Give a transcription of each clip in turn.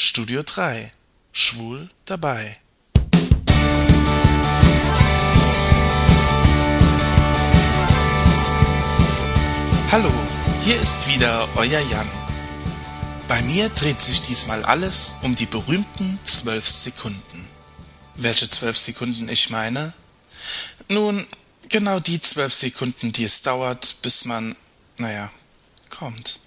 Studio 3 Schwul dabei. Hallo, hier ist wieder euer Jan. Bei mir dreht sich diesmal alles um die berühmten zwölf Sekunden. Welche zwölf Sekunden ich meine? Nun, genau die zwölf Sekunden, die es dauert, bis man, naja, kommt.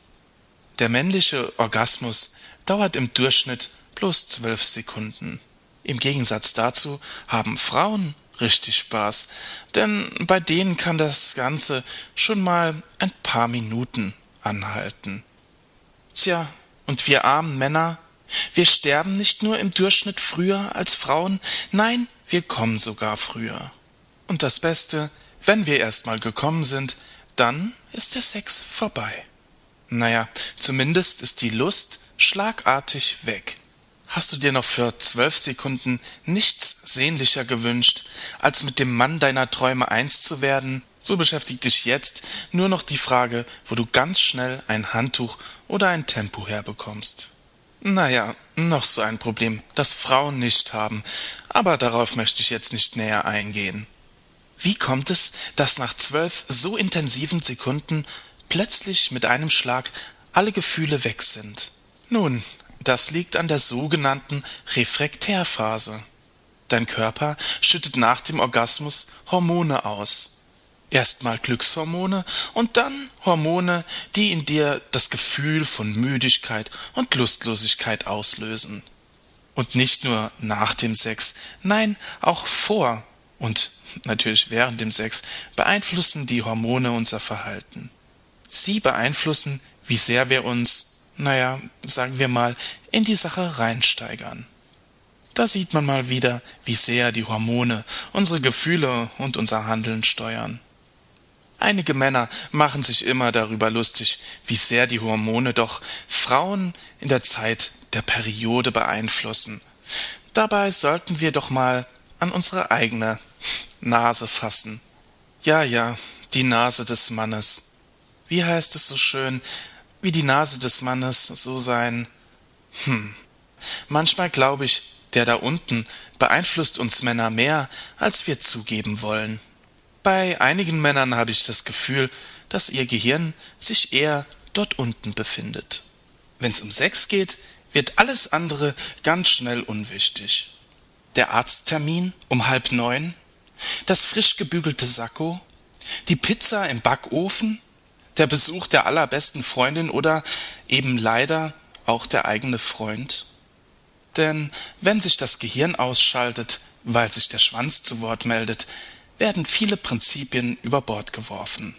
Der männliche Orgasmus dauert im Durchschnitt bloß zwölf Sekunden. Im Gegensatz dazu haben Frauen richtig Spaß, denn bei denen kann das Ganze schon mal ein paar Minuten anhalten. Tja, und wir armen Männer, wir sterben nicht nur im Durchschnitt früher als Frauen, nein, wir kommen sogar früher. Und das Beste, wenn wir erst mal gekommen sind, dann ist der Sex vorbei. Naja, zumindest ist die Lust schlagartig weg. Hast du dir noch für zwölf Sekunden nichts sehnlicher gewünscht, als mit dem Mann deiner Träume eins zu werden? So beschäftigt dich jetzt nur noch die Frage, wo du ganz schnell ein Handtuch oder ein Tempo herbekommst. Naja, noch so ein Problem, das Frauen nicht haben, aber darauf möchte ich jetzt nicht näher eingehen. Wie kommt es, dass nach zwölf so intensiven Sekunden plötzlich mit einem Schlag alle Gefühle weg sind? Nun, das liegt an der sogenannten Refraktärphase. Dein Körper schüttet nach dem Orgasmus Hormone aus. Erstmal Glückshormone und dann Hormone, die in dir das Gefühl von Müdigkeit und Lustlosigkeit auslösen. Und nicht nur nach dem Sex, nein, auch vor und natürlich während dem Sex beeinflussen die Hormone unser Verhalten. Sie beeinflussen, wie sehr wir uns naja, sagen wir mal, in die Sache reinsteigern. Da sieht man mal wieder, wie sehr die Hormone unsere Gefühle und unser Handeln steuern. Einige Männer machen sich immer darüber lustig, wie sehr die Hormone doch Frauen in der Zeit der Periode beeinflussen. Dabei sollten wir doch mal an unsere eigene Nase fassen. Ja, ja, die Nase des Mannes. Wie heißt es so schön, wie die Nase des Mannes, so sein. Hm. Manchmal glaube ich, der da unten beeinflusst uns Männer mehr, als wir zugeben wollen. Bei einigen Männern habe ich das Gefühl, dass ihr Gehirn sich eher dort unten befindet. Wenn's um Sex geht, wird alles andere ganz schnell unwichtig. Der Arzttermin um halb neun, das frisch gebügelte Sakko, die Pizza im Backofen, der Besuch der allerbesten Freundin oder eben leider auch der eigene Freund? Denn wenn sich das Gehirn ausschaltet, weil sich der Schwanz zu Wort meldet, werden viele Prinzipien über Bord geworfen.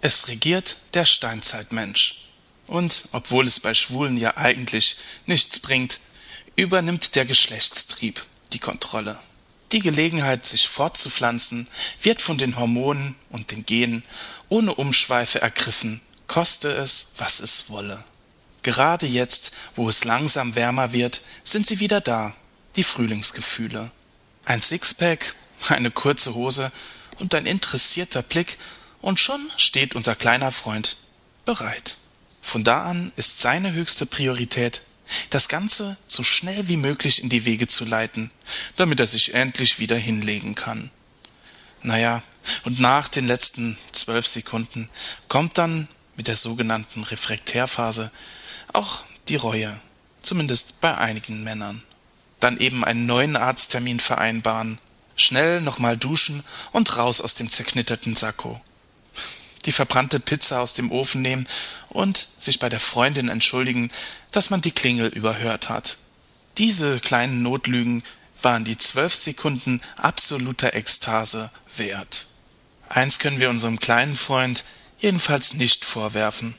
Es regiert der Steinzeitmensch. Und obwohl es bei Schwulen ja eigentlich nichts bringt, übernimmt der Geschlechtstrieb die Kontrolle. Die Gelegenheit, sich fortzupflanzen, wird von den Hormonen und den Genen ohne Umschweife ergriffen, koste es, was es wolle. Gerade jetzt, wo es langsam wärmer wird, sind sie wieder da, die Frühlingsgefühle. Ein Sixpack, eine kurze Hose und ein interessierter Blick, und schon steht unser kleiner Freund bereit. Von da an ist seine höchste Priorität das Ganze so schnell wie möglich in die Wege zu leiten, damit er sich endlich wieder hinlegen kann. Naja, und nach den letzten zwölf Sekunden kommt dann mit der sogenannten Refraktärphase auch die Reue, zumindest bei einigen Männern. Dann eben einen neuen Arzttermin vereinbaren, schnell nochmal duschen und raus aus dem zerknitterten Sakko die verbrannte Pizza aus dem Ofen nehmen und sich bei der Freundin entschuldigen, dass man die Klingel überhört hat. Diese kleinen Notlügen waren die zwölf Sekunden absoluter Ekstase wert. Eins können wir unserem kleinen Freund jedenfalls nicht vorwerfen,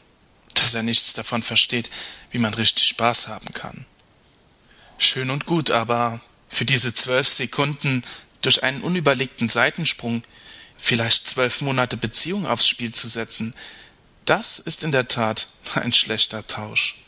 dass er nichts davon versteht, wie man richtig Spaß haben kann. Schön und gut, aber für diese zwölf Sekunden durch einen unüberlegten Seitensprung vielleicht zwölf Monate Beziehung aufs Spiel zu setzen, das ist in der Tat ein schlechter Tausch.